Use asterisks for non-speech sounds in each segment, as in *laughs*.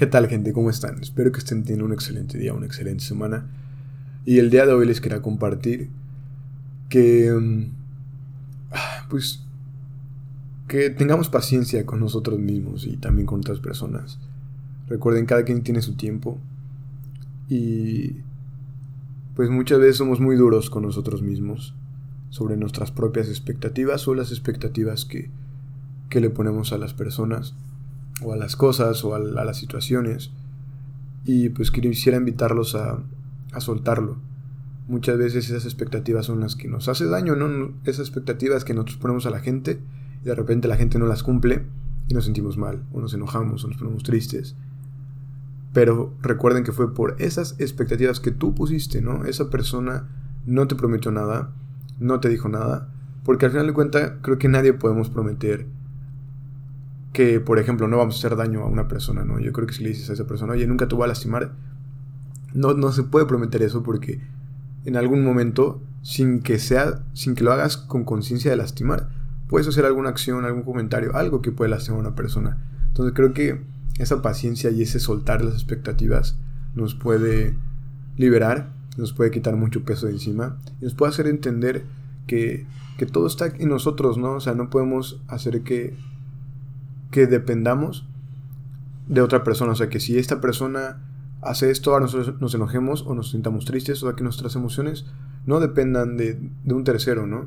¿Qué tal gente? ¿Cómo están? Espero que estén teniendo un excelente día, una excelente semana. Y el día de hoy les quería compartir que... Mm, ah, pues... Que tengamos paciencia con nosotros mismos y también con otras personas. Recuerden, cada quien tiene su tiempo. Y... Pues muchas veces somos muy duros con nosotros mismos. Sobre nuestras propias expectativas o las expectativas que, que le ponemos a las personas o a las cosas o a, las situaciones. Y pues quisiera invitarlos a, a soltarlo. Muchas veces esas expectativas son las que nos hace daño, ¿no? Esas expectativas que nosotros ponemos a la gente y de repente la gente no las cumple y nos sentimos mal, o nos enojamos, o nos ponemos tristes. Pero recuerden que fue por esas expectativas que tú pusiste, ¿no? Esa persona no te prometió nada, no te dijo nada, porque al final de cuentas creo que nadie podemos prometer que, por ejemplo, no vamos a hacer daño a una persona, ¿no? Yo creo que si le dices a esa persona, oye, nunca te voy a lastimar, no, no se puede prometer eso porque en algún momento, sin que sea, sin que lo hagas con conciencia de lastimar, puedes hacer alguna acción, algún comentario, algo que puede lastimar a una persona. Entonces creo que esa paciencia y ese soltar las expectativas nos puede liberar, nos puede quitar mucho peso de encima y nos puede hacer entender que, que todo está en nosotros, ¿no? O sea, no podemos hacer que que dependamos de otra persona. O sea, que si esta persona hace esto, ahora nosotros nos enojemos o nos sintamos tristes, o sea, que nuestras emociones no dependan de, un tercero, ¿no?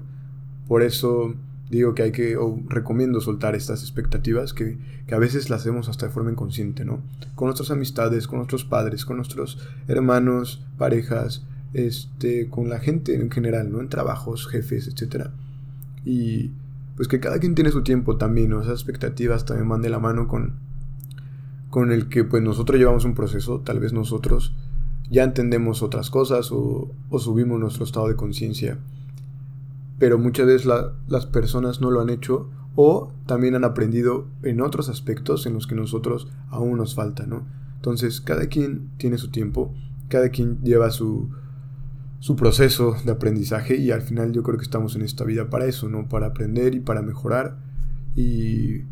Por eso digo que hay que, o recomiendo soltar estas expectativas que, que, a veces las hacemos hasta de forma inconsciente, ¿no? Con nuestras amistades, con nuestros padres, con nuestros hermanos, parejas, este, con la gente en general, ¿no? En trabajos, jefes, etc. Y, pues que cada quien tiene su tiempo también. Esas expectativas también van de la mano con, con el que pues nosotros llevamos un proceso, tal vez nosotros ya entendemos otras cosas o, subimos nuestro estado de conciencia, pero muchas veces las personas no lo han hecho o también han aprendido en otros aspectos en los que nosotros aún nos falta, ¿no? Entonces cada quien tiene su tiempo, cada quien lleva su, su proceso de aprendizaje y al final yo creo que estamos en esta vida para eso, ¿no? Para aprender y para mejorar y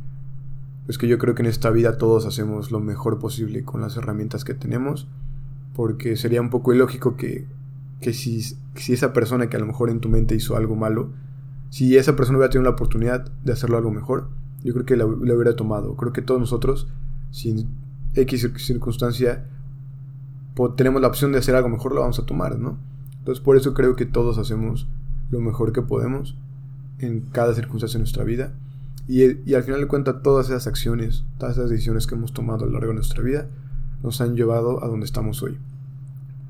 es que yo creo que en esta vida todos hacemos lo mejor posible con las herramientas que tenemos porque sería un poco ilógico que, que si, si esa persona que a lo mejor en tu mente hizo algo malo, si esa persona hubiera tenido la oportunidad de hacerlo algo mejor, yo creo que lo hubiera tomado. Creo que todos nosotros, sin X circunstancia, tenemos la opción de hacer algo mejor, lo vamos a tomar, ¿no? Entonces por eso creo que todos hacemos lo mejor que podemos en cada circunstancia de nuestra vida. Y, al final de cuentas todas esas acciones, todas esas decisiones que hemos tomado a lo largo de nuestra vida nos han llevado a donde estamos hoy.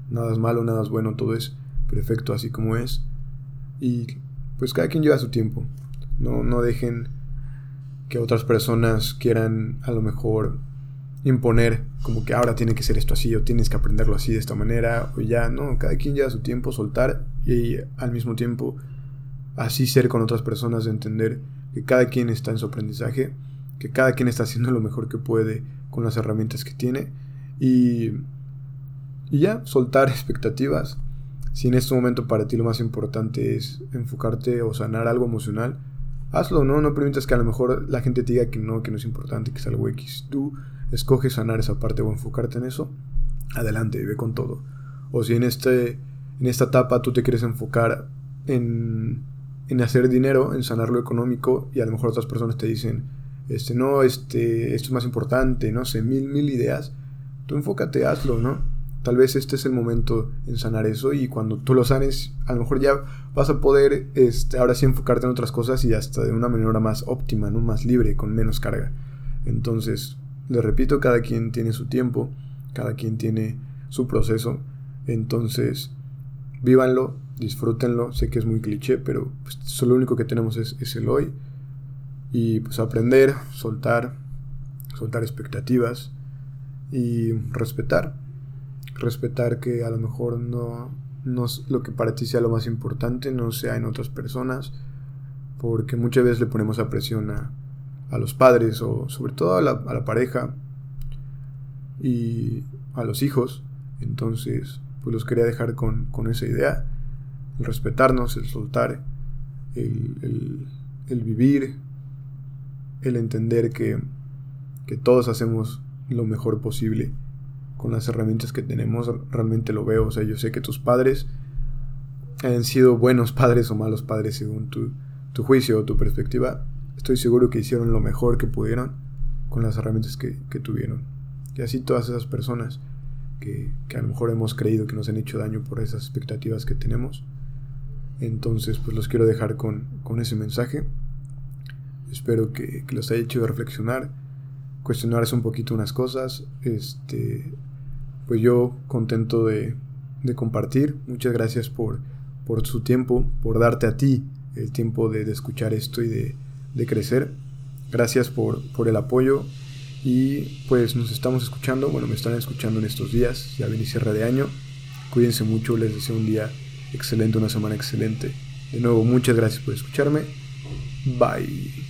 Nada es malo, nada es bueno, todo es perfecto así como es. Y pues cada quien lleva su tiempo. No, no dejen que otras personas quieran a lo mejor imponer como que ahora tiene que ser esto así o tienes que aprenderlo así de esta manera o ya, no, cada quien lleva su tiempo soltar y al mismo tiempo así ser con otras personas, entender que cada quien está en su aprendizaje, que cada quien está haciendo lo mejor que puede con las herramientas que tiene y, y ya, soltar *laughs* expectativas. Si en este momento para ti lo más importante es enfocarte o sanar algo emocional, hazlo, ¿no? No permitas que a lo mejor la gente te diga que no, que no es importante, que es algo X. Tú escoges sanar esa parte o enfocarte en eso, adelante, ve con todo. O si en, este, en esta etapa tú te quieres enfocar en, en hacer dinero, en sanar lo económico, y a lo mejor otras personas te dicen, este, no, este, esto es más importante, no sé, mil, mil ideas, tú enfócate, hazlo, ¿no? Tal vez este es el momento en sanar eso y cuando tú lo sanes, a lo mejor ya vas a poder, este, ahora sí enfocarte en otras cosas y hasta de una manera más óptima, ¿no? Más libre, con menos carga. Entonces, le repito, cada quien tiene su tiempo, cada quien tiene su proceso. Entonces, vívanlo, disfrútenlo. Sé que es muy cliché, pero pues, lo único que tenemos es, es, el hoy. Y pues aprender, soltar, soltar expectativas y respetar. Respetar que a lo mejor no, no lo que para ti sea lo más importante, no sea en otras personas. Porque muchas veces le ponemos a presión a, a los padres o sobre todo a la, pareja y a los hijos. Entonces, pues los quería dejar con, esa idea, el respetarnos, el soltar, el, vivir, el entender que, que, todos hacemos lo mejor posible con las herramientas que tenemos. Realmente lo veo. O sea, yo sé que tus padres han sido buenos *laughs* padres o malos padres según tu, tu juicio o tu perspectiva. Estoy seguro que hicieron lo mejor que pudieron con las herramientas que, que tuvieron. Y así todas esas personas que, que, a lo mejor hemos creído que nos han hecho daño por esas expectativas que tenemos. Entonces, pues los quiero dejar con, con ese mensaje. Espero que, que, los haya hecho reflexionar, cuestionarse un poquito unas cosas. Este, pues yo contento de, de compartir. Muchas gracias por, por su tiempo, por darte a ti el tiempo de, de escuchar esto y de, de crecer. Gracias por, por, el apoyo y pues nos estamos escuchando, bueno, me están escuchando en estos días, ya viene cierre de año. Cuídense mucho, les deseo un día excelente, una semana excelente. De nuevo, muchas gracias por escucharme. Bye.